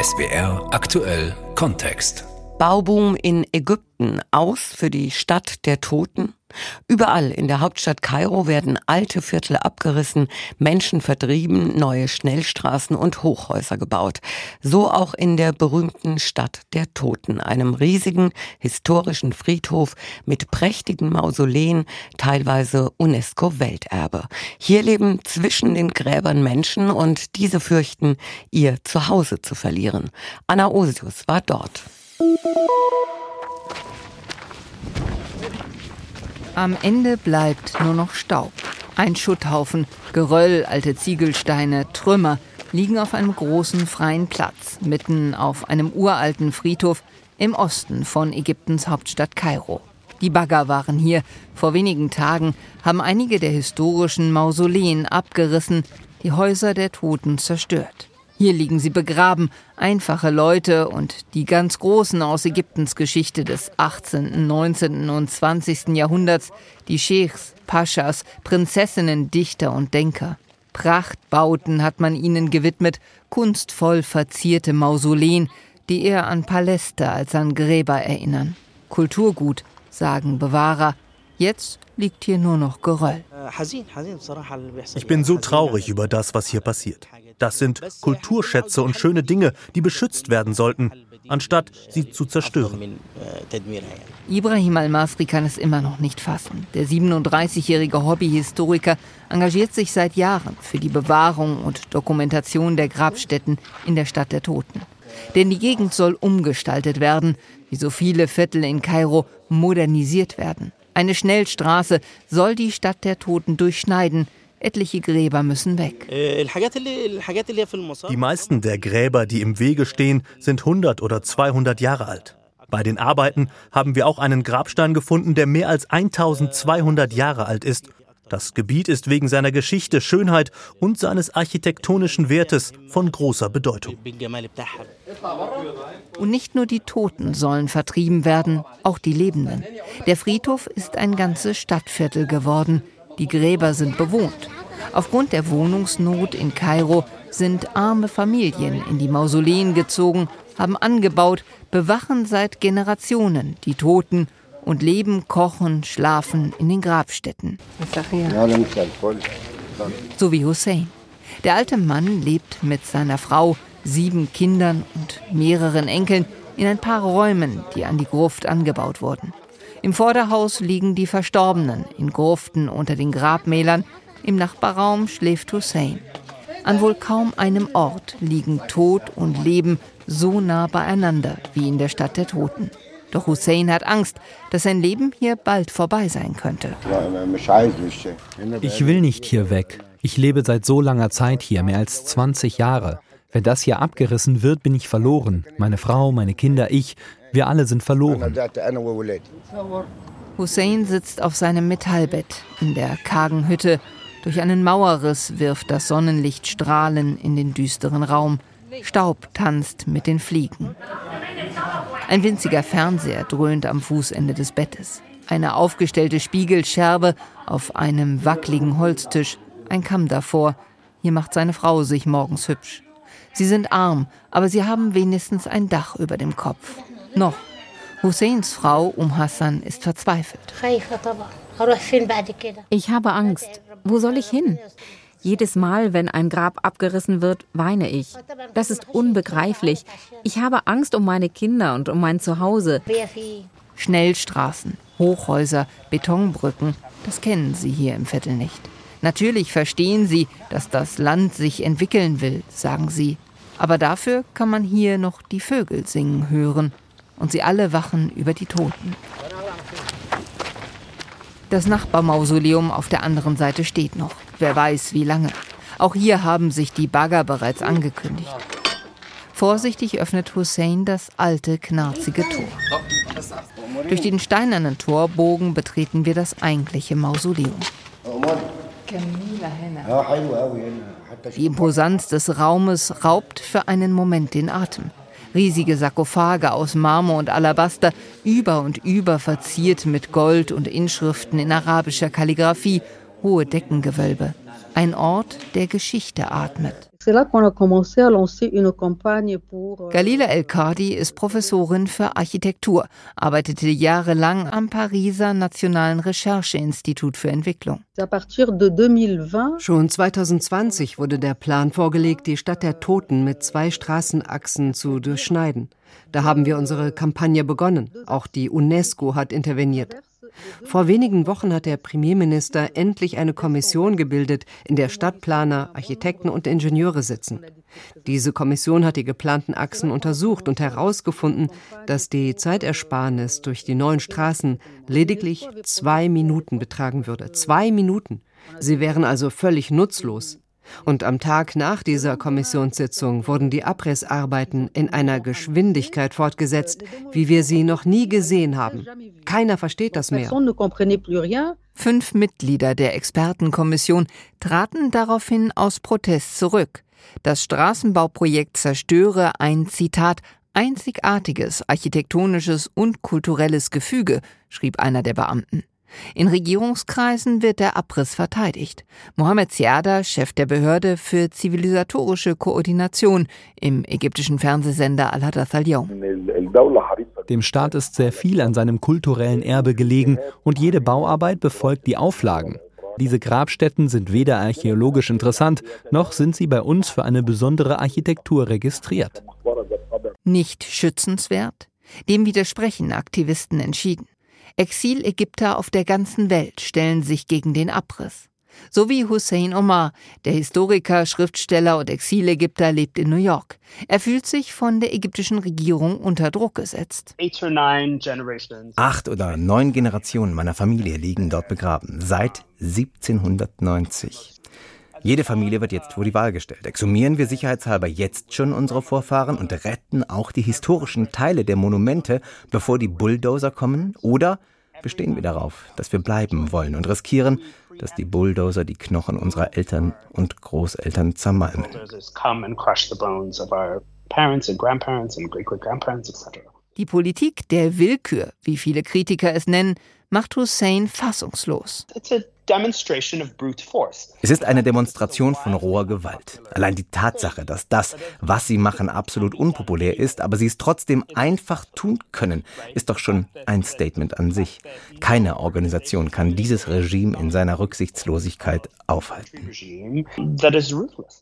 SBR aktuell Kontext. Bauboom in Ägypten aus für die Stadt der Toten? Überall in der Hauptstadt Kairo werden alte Viertel abgerissen, Menschen vertrieben, neue Schnellstraßen und Hochhäuser gebaut. So auch in der berühmten Stadt der Toten, einem riesigen historischen Friedhof mit prächtigen Mausoleen, teilweise UNESCO-Welterbe. Hier leben zwischen den Gräbern Menschen und diese fürchten, ihr Zuhause zu verlieren. Anna Osius war dort. Am Ende bleibt nur noch Staub. Ein Schutthaufen, Geröll, alte Ziegelsteine, Trümmer liegen auf einem großen freien Platz, mitten auf einem uralten Friedhof im Osten von Ägyptens Hauptstadt Kairo. Die Bagger waren hier. Vor wenigen Tagen haben einige der historischen Mausoleen abgerissen, die Häuser der Toten zerstört. Hier liegen sie begraben, einfache Leute und die ganz Großen aus Ägyptens Geschichte des 18., 19. und 20. Jahrhunderts, die Scheichs, Paschas, Prinzessinnen, Dichter und Denker. Prachtbauten hat man ihnen gewidmet, kunstvoll verzierte Mausoleen, die eher an Paläste als an Gräber erinnern. Kulturgut, sagen Bewahrer. Jetzt liegt hier nur noch Geröll. Ich bin so traurig über das, was hier passiert. Das sind Kulturschätze und schöne Dinge, die beschützt werden sollten, anstatt sie zu zerstören. Ibrahim Al-Masri kann es immer noch nicht fassen. Der 37-jährige Hobbyhistoriker engagiert sich seit Jahren für die Bewahrung und Dokumentation der Grabstätten in der Stadt der Toten. Denn die Gegend soll umgestaltet werden, wie so viele Viertel in Kairo modernisiert werden. Eine Schnellstraße soll die Stadt der Toten durchschneiden, Etliche Gräber müssen weg. Die meisten der Gräber, die im Wege stehen, sind 100 oder 200 Jahre alt. Bei den Arbeiten haben wir auch einen Grabstein gefunden, der mehr als 1200 Jahre alt ist. Das Gebiet ist wegen seiner Geschichte, Schönheit und seines architektonischen Wertes von großer Bedeutung. Und nicht nur die Toten sollen vertrieben werden, auch die Lebenden. Der Friedhof ist ein ganzes Stadtviertel geworden. Die Gräber sind bewohnt. Aufgrund der Wohnungsnot in Kairo sind arme Familien in die Mausoleen gezogen, haben angebaut, bewachen seit Generationen die Toten und leben, kochen, schlafen in den Grabstätten. So wie Hussein. Der alte Mann lebt mit seiner Frau, sieben Kindern und mehreren Enkeln in ein paar Räumen, die an die Gruft angebaut wurden. Im Vorderhaus liegen die Verstorbenen in Gruften unter den Grabmälern. Im Nachbarraum schläft Hussein. An wohl kaum einem Ort liegen Tod und Leben so nah beieinander wie in der Stadt der Toten. Doch Hussein hat Angst, dass sein Leben hier bald vorbei sein könnte. Ich will nicht hier weg. Ich lebe seit so langer Zeit hier, mehr als 20 Jahre. Wenn das hier abgerissen wird, bin ich verloren. Meine Frau, meine Kinder, ich. Wir alle sind verloren. Hussein sitzt auf seinem Metallbett in der kargen Hütte. Durch einen Mauerriss wirft das Sonnenlicht Strahlen in den düsteren Raum. Staub tanzt mit den Fliegen. Ein winziger Fernseher dröhnt am Fußende des Bettes. Eine aufgestellte Spiegelscherbe auf einem wackligen Holztisch. Ein Kamm davor. Hier macht seine Frau sich morgens hübsch. Sie sind arm, aber sie haben wenigstens ein Dach über dem Kopf. Noch. Husseins Frau Um Hassan ist verzweifelt. Ich habe Angst. Wo soll ich hin? Jedes Mal, wenn ein Grab abgerissen wird, weine ich. Das ist unbegreiflich. Ich habe Angst um meine Kinder und um mein Zuhause. Schnellstraßen, Hochhäuser, Betonbrücken, das kennen sie hier im Viertel nicht. Natürlich verstehen sie, dass das Land sich entwickeln will, sagen sie. Aber dafür kann man hier noch die Vögel singen hören und sie alle wachen über die Toten. Das Nachbarmausoleum auf der anderen Seite steht noch. Wer weiß, wie lange. Auch hier haben sich die Bagger bereits angekündigt. Vorsichtig öffnet Hussein das alte, knarzige Tor. Durch den steinernen Torbogen betreten wir das eigentliche Mausoleum. Die Imposanz des Raumes raubt für einen Moment den Atem. Riesige Sarkophage aus Marmor und Alabaster, über und über verziert mit Gold und Inschriften in arabischer Kalligraphie, hohe Deckengewölbe. Ein Ort, der Geschichte atmet. Galila El-Kadi ist Professorin für Architektur, arbeitete jahrelang am Pariser Nationalen Rechercheinstitut für Entwicklung. Schon 2020 wurde der Plan vorgelegt, die Stadt der Toten mit zwei Straßenachsen zu durchschneiden. Da haben wir unsere Kampagne begonnen. Auch die UNESCO hat interveniert. Vor wenigen Wochen hat der Premierminister endlich eine Kommission gebildet, in der Stadtplaner, Architekten und Ingenieure sitzen. Diese Kommission hat die geplanten Achsen untersucht und herausgefunden, dass die Zeitersparnis durch die neuen Straßen lediglich zwei Minuten betragen würde. Zwei Minuten. Sie wären also völlig nutzlos. Und am Tag nach dieser Kommissionssitzung wurden die Abrissarbeiten in einer Geschwindigkeit fortgesetzt, wie wir sie noch nie gesehen haben. Keiner versteht das mehr. Fünf Mitglieder der Expertenkommission traten daraufhin aus Protest zurück. Das Straßenbauprojekt zerstöre ein Zitat einzigartiges architektonisches und kulturelles Gefüge, schrieb einer der Beamten. In Regierungskreisen wird der Abriss verteidigt. Mohamed Ziada, Chef der Behörde für zivilisatorische Koordination im ägyptischen Fernsehsender Al-Hadath al Dem Staat ist sehr viel an seinem kulturellen Erbe gelegen und jede Bauarbeit befolgt die Auflagen. Diese Grabstätten sind weder archäologisch interessant, noch sind sie bei uns für eine besondere Architektur registriert. Nicht schützenswert? Dem widersprechen Aktivisten entschieden. Exilägypter auf der ganzen Welt stellen sich gegen den Abriss. So wie Hussein Omar, der Historiker, Schriftsteller und Exilägypter lebt in New York. Er fühlt sich von der ägyptischen Regierung unter Druck gesetzt. Acht oder neun Generationen meiner Familie liegen dort begraben, seit 1790. Jede Familie wird jetzt vor die Wahl gestellt. Exhumieren wir sicherheitshalber jetzt schon unsere Vorfahren und retten auch die historischen Teile der Monumente, bevor die Bulldozer kommen? Oder bestehen wir darauf, dass wir bleiben wollen und riskieren, dass die Bulldozer die Knochen unserer Eltern und Großeltern zermalmen? Die Politik der Willkür, wie viele Kritiker es nennen, macht Hussein fassungslos. Es ist eine Demonstration von roher Gewalt. Allein die Tatsache, dass das, was sie machen, absolut unpopulär ist, aber sie es trotzdem einfach tun können, ist doch schon ein Statement an sich. Keine Organisation kann dieses Regime in seiner Rücksichtslosigkeit aufhalten.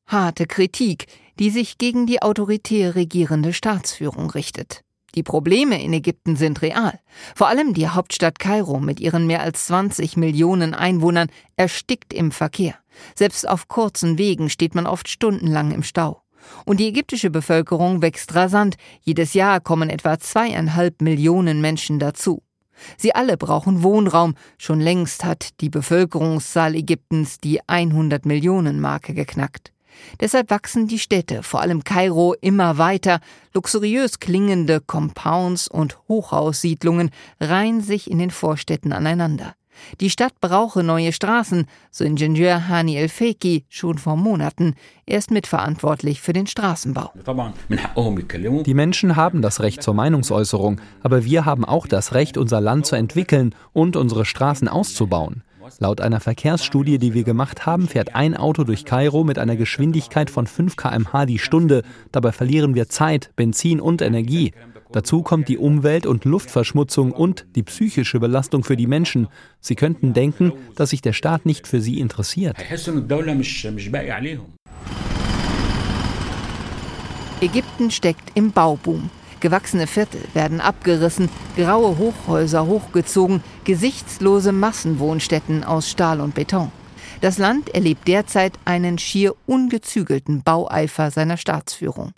Harte Kritik, die sich gegen die autoritär regierende Staatsführung richtet. Die Probleme in Ägypten sind real. Vor allem die Hauptstadt Kairo mit ihren mehr als 20 Millionen Einwohnern erstickt im Verkehr. Selbst auf kurzen Wegen steht man oft stundenlang im Stau. Und die ägyptische Bevölkerung wächst rasant. Jedes Jahr kommen etwa zweieinhalb Millionen Menschen dazu. Sie alle brauchen Wohnraum. Schon längst hat die Bevölkerungszahl Ägyptens die 100 Millionen Marke geknackt. Deshalb wachsen die Städte, vor allem Kairo, immer weiter. Luxuriös klingende Compounds und Hochhaussiedlungen reihen sich in den Vorstädten aneinander. Die Stadt brauche neue Straßen, so Ingenieur Hani El Feki schon vor Monaten. Er ist mitverantwortlich für den Straßenbau. Die Menschen haben das Recht zur Meinungsäußerung, aber wir haben auch das Recht, unser Land zu entwickeln und unsere Straßen auszubauen. Laut einer Verkehrsstudie, die wir gemacht haben, fährt ein Auto durch Kairo mit einer Geschwindigkeit von 5 km/h die Stunde. Dabei verlieren wir Zeit, Benzin und Energie. Dazu kommt die Umwelt- und Luftverschmutzung und die psychische Belastung für die Menschen. Sie könnten denken, dass sich der Staat nicht für sie interessiert. Ägypten steckt im Bauboom. Gewachsene Viertel werden abgerissen, graue Hochhäuser hochgezogen, gesichtslose Massenwohnstätten aus Stahl und Beton. Das Land erlebt derzeit einen schier ungezügelten Baueifer seiner Staatsführung.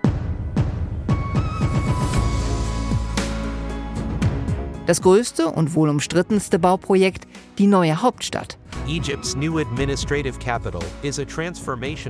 Das größte und wohl umstrittenste Bauprojekt, die neue Hauptstadt.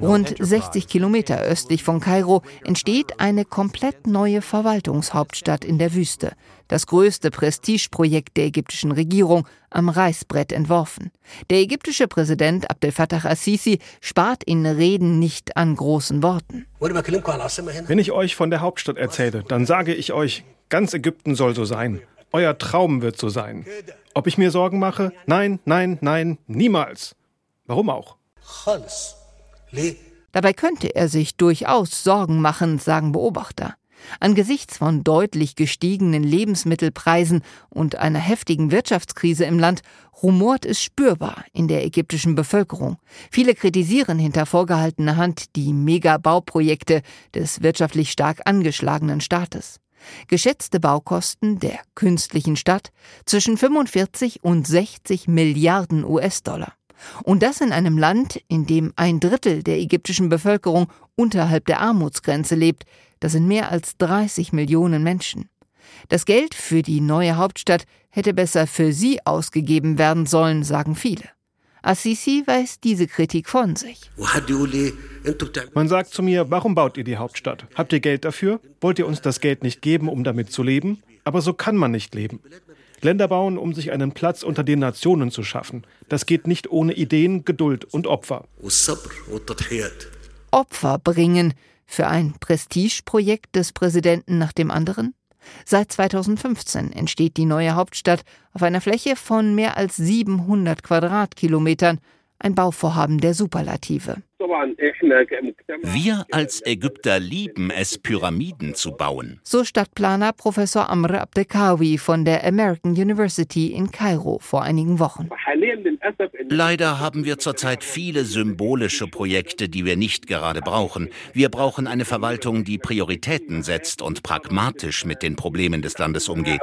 Rund 60 Kilometer östlich von Kairo entsteht eine komplett neue Verwaltungshauptstadt in der Wüste. Das größte Prestigeprojekt der ägyptischen Regierung, am Reißbrett entworfen. Der ägyptische Präsident Abdel Fattah al-Sisi spart in Reden nicht an großen Worten. Wenn ich euch von der Hauptstadt erzähle, dann sage ich euch, ganz Ägypten soll so sein. Euer Traum wird so sein. Ob ich mir Sorgen mache? Nein, nein, nein, niemals. Warum auch? Dabei könnte er sich durchaus Sorgen machen, sagen Beobachter. Angesichts von deutlich gestiegenen Lebensmittelpreisen und einer heftigen Wirtschaftskrise im Land rumort es spürbar in der ägyptischen Bevölkerung. Viele kritisieren hinter vorgehaltener Hand die Megabauprojekte des wirtschaftlich stark angeschlagenen Staates. Geschätzte Baukosten der künstlichen Stadt zwischen 45 und 60 Milliarden US-Dollar. Und das in einem Land, in dem ein Drittel der ägyptischen Bevölkerung unterhalb der Armutsgrenze lebt, das sind mehr als 30 Millionen Menschen. Das Geld für die neue Hauptstadt hätte besser für sie ausgegeben werden sollen, sagen viele. Assisi weist diese Kritik von sich. Man sagt zu mir, warum baut ihr die Hauptstadt? Habt ihr Geld dafür? Wollt ihr uns das Geld nicht geben, um damit zu leben? Aber so kann man nicht leben. Länder bauen, um sich einen Platz unter den Nationen zu schaffen. Das geht nicht ohne Ideen, Geduld und Opfer. Opfer bringen, für ein Prestigeprojekt des Präsidenten nach dem anderen? Seit 2015 entsteht die neue Hauptstadt auf einer Fläche von mehr als 700 Quadratkilometern, ein Bauvorhaben der Superlative. Wir als Ägypter lieben es, Pyramiden zu bauen. So Stadtplaner Professor Amr Abdekawi von der American University in Kairo vor einigen Wochen. Leider haben wir zurzeit viele symbolische Projekte, die wir nicht gerade brauchen. Wir brauchen eine Verwaltung, die Prioritäten setzt und pragmatisch mit den Problemen des Landes umgeht.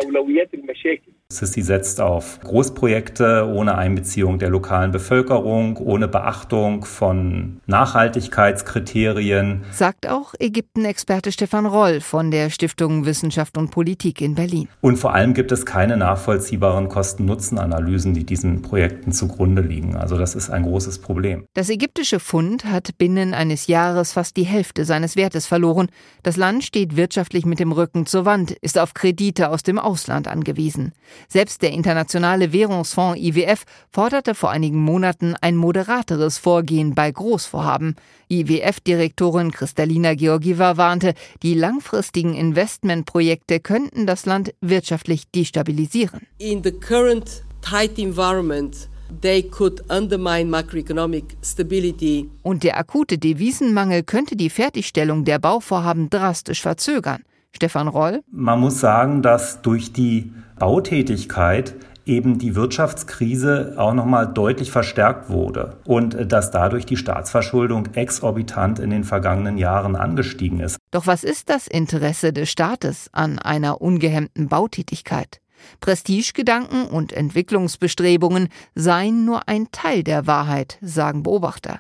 Sisi setzt auf Großprojekte ohne Einbeziehung der lokalen Bevölkerung, ohne Beachtung von Nachhaltigkeitskriterien. Sagt auch Ägypten-Experte Stefan Roll von der Stiftung Wissenschaft und Politik in Berlin. Und vor allem gibt es keine nachvollziehbaren Kosten-Nutzen-Analysen, die diesen Projekten zugrunde liegen. Also das ist ein großes Problem. Das ägyptische Fund hat binnen eines Jahres fast die Hälfte seines Wertes verloren. Das Land steht wirtschaftlich mit dem Rücken zur Wand, ist auf Kredite aus dem Ausland angewiesen. Selbst der Internationale Währungsfonds IWF forderte vor einigen Monaten ein moderateres Vorgehen bei Großvorhaben. IWF-Direktorin Kristalina Georgieva warnte, die langfristigen Investmentprojekte könnten das Land wirtschaftlich destabilisieren. In the current tight environment They could undermine macroeconomic stability. Und der akute Devisenmangel könnte die Fertigstellung der Bauvorhaben drastisch verzögern. Stefan Roll? Man muss sagen, dass durch die Bautätigkeit eben die Wirtschaftskrise auch nochmal deutlich verstärkt wurde und dass dadurch die Staatsverschuldung exorbitant in den vergangenen Jahren angestiegen ist. Doch was ist das Interesse des Staates an einer ungehemmten Bautätigkeit? Prestigegedanken und Entwicklungsbestrebungen seien nur ein Teil der Wahrheit, sagen Beobachter.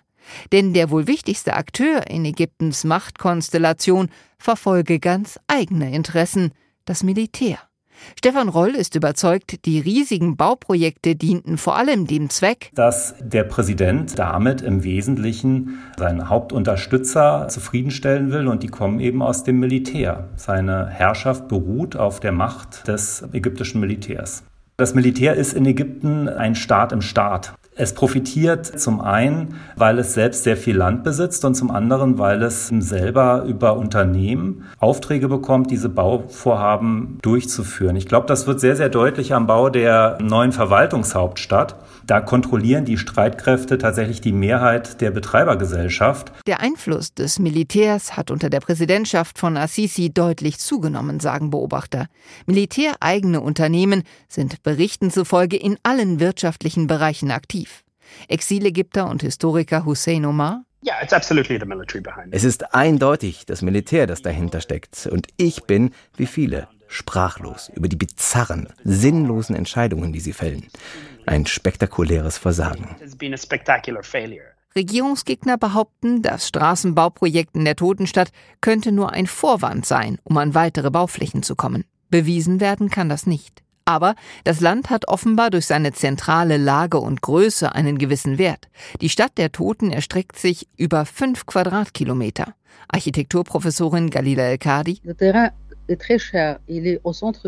Denn der wohl wichtigste Akteur in Ägyptens Machtkonstellation verfolge ganz eigene Interessen, das Militär. Stefan Roll ist überzeugt, die riesigen Bauprojekte dienten vor allem dem Zweck, dass der Präsident damit im Wesentlichen seinen Hauptunterstützer zufriedenstellen will und die kommen eben aus dem Militär. Seine Herrschaft beruht auf der Macht des ägyptischen Militärs. Das Militär ist in Ägypten ein Staat im Staat. Es profitiert zum einen, weil es selbst sehr viel Land besitzt und zum anderen, weil es selber über Unternehmen Aufträge bekommt, diese Bauvorhaben durchzuführen. Ich glaube, das wird sehr, sehr deutlich am Bau der neuen Verwaltungshauptstadt. Da kontrollieren die Streitkräfte tatsächlich die Mehrheit der Betreibergesellschaft. Der Einfluss des Militärs hat unter der Präsidentschaft von Assisi deutlich zugenommen, sagen Beobachter. Militäreigene Unternehmen sind Berichten zufolge in allen wirtschaftlichen Bereichen aktiv. Exilägypter und Historiker Hussein Omar. Es ist eindeutig das Militär, das dahinter steckt. Und ich bin, wie viele, sprachlos über die bizarren, sinnlosen Entscheidungen, die sie fällen. Ein spektakuläres Versagen. Regierungsgegner behaupten, das Straßenbauprojekt in der Totenstadt könnte nur ein Vorwand sein, um an weitere Bauflächen zu kommen. Bewiesen werden kann das nicht. Aber das Land hat offenbar durch seine zentrale Lage und Größe einen gewissen Wert. Die Stadt der Toten erstreckt sich über fünf Quadratkilometer. Architekturprofessorin Galila El-Kadi.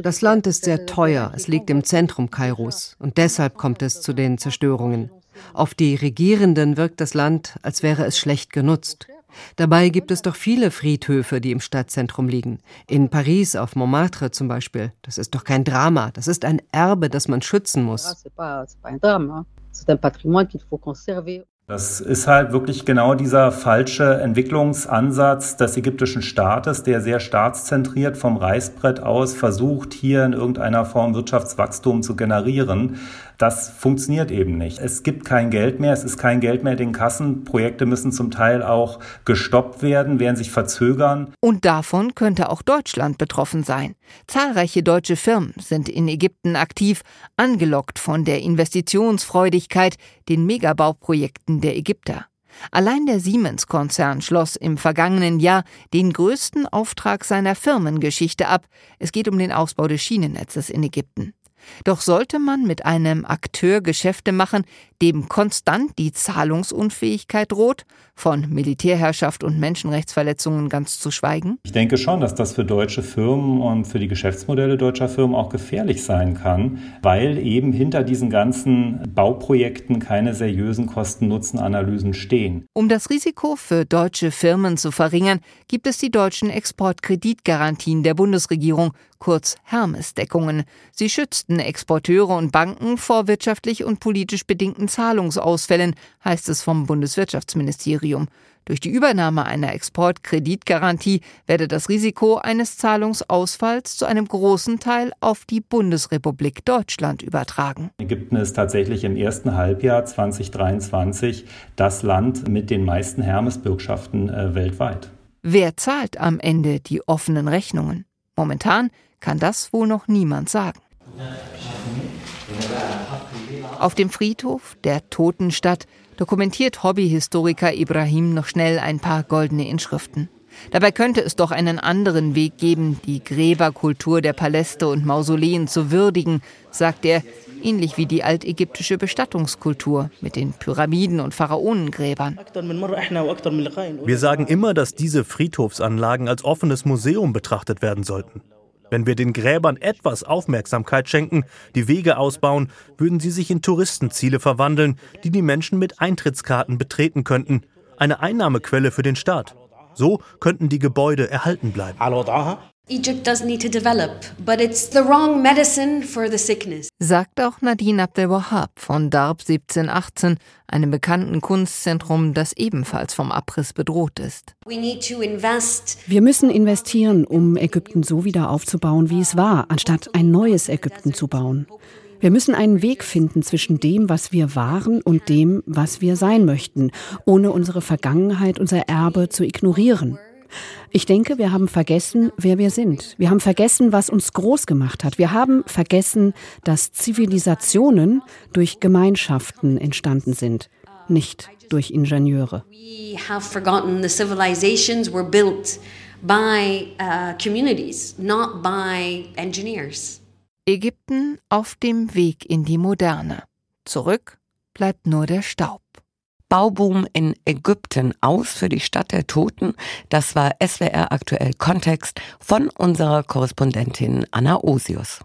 Das Land ist sehr teuer, es liegt im Zentrum Kairos und deshalb kommt es zu den Zerstörungen. Auf die Regierenden wirkt das Land, als wäre es schlecht genutzt. Dabei gibt es doch viele Friedhöfe, die im Stadtzentrum liegen. In Paris auf Montmartre zum Beispiel. Das ist doch kein Drama. Das ist ein Erbe, das man schützen muss. Das ist halt wirklich genau dieser falsche Entwicklungsansatz des ägyptischen Staates, der sehr staatszentriert vom Reißbrett aus versucht, hier in irgendeiner Form Wirtschaftswachstum zu generieren. Das funktioniert eben nicht. Es gibt kein Geld mehr, es ist kein Geld mehr in den Kassen. Projekte müssen zum Teil auch gestoppt werden, werden sich verzögern. Und davon könnte auch Deutschland betroffen sein. Zahlreiche deutsche Firmen sind in Ägypten aktiv, angelockt von der Investitionsfreudigkeit, den Megabauprojekten der Ägypter. Allein der Siemens-Konzern schloss im vergangenen Jahr den größten Auftrag seiner Firmengeschichte ab. Es geht um den Ausbau des Schienennetzes in Ägypten. Doch sollte man mit einem Akteur Geschäfte machen, dem konstant die Zahlungsunfähigkeit droht, von Militärherrschaft und Menschenrechtsverletzungen ganz zu schweigen? Ich denke schon, dass das für deutsche Firmen und für die Geschäftsmodelle deutscher Firmen auch gefährlich sein kann, weil eben hinter diesen ganzen Bauprojekten keine seriösen Kosten-Nutzen-Analysen stehen. Um das Risiko für deutsche Firmen zu verringern, gibt es die deutschen Exportkreditgarantien der Bundesregierung, kurz Hermes-Deckungen. Sie schützten Exporteure und Banken vor wirtschaftlich und politisch bedingten Zahlungsausfällen, heißt es vom Bundeswirtschaftsministerium. Durch die Übernahme einer Exportkreditgarantie werde das Risiko eines Zahlungsausfalls zu einem großen Teil auf die Bundesrepublik Deutschland übertragen. Ägypten ist tatsächlich im ersten Halbjahr 2023 das Land mit den meisten Hermes-Bürgschaften äh, weltweit. Wer zahlt am Ende die offenen Rechnungen? Momentan kann das wohl noch niemand sagen. Auf dem Friedhof der Totenstadt dokumentiert Hobbyhistoriker Ibrahim noch schnell ein paar goldene Inschriften. Dabei könnte es doch einen anderen Weg geben, die Gräberkultur der Paläste und Mausoleen zu würdigen, sagt er, ähnlich wie die altägyptische Bestattungskultur mit den Pyramiden und Pharaonengräbern. Wir sagen immer, dass diese Friedhofsanlagen als offenes Museum betrachtet werden sollten. Wenn wir den Gräbern etwas Aufmerksamkeit schenken, die Wege ausbauen, würden sie sich in Touristenziele verwandeln, die die Menschen mit Eintrittskarten betreten könnten. Eine Einnahmequelle für den Staat. So könnten die Gebäude erhalten bleiben. Egypt does need to develop, but it's the wrong medicine for the sickness. Sagt auch Nadine Abdel-Wahhab von Darb 1718, einem bekannten Kunstzentrum, das ebenfalls vom Abriss bedroht ist. Wir müssen investieren, um Ägypten so wieder aufzubauen, wie es war, anstatt ein neues Ägypten zu bauen. Wir müssen einen Weg finden zwischen dem, was wir waren und dem, was wir sein möchten, ohne unsere Vergangenheit, unser Erbe zu ignorieren. Ich denke, wir haben vergessen, wer wir sind. Wir haben vergessen, was uns groß gemacht hat. Wir haben vergessen, dass Zivilisationen durch Gemeinschaften entstanden sind, nicht durch Ingenieure. We have forgotten the civilizations were built by uh, communities, not by engineers. Ägypten auf dem Weg in die Moderne. Zurück bleibt nur der Staub. Bauboom in Ägypten aus für die Stadt der Toten. Das war SWR aktuell Kontext von unserer Korrespondentin Anna Osius.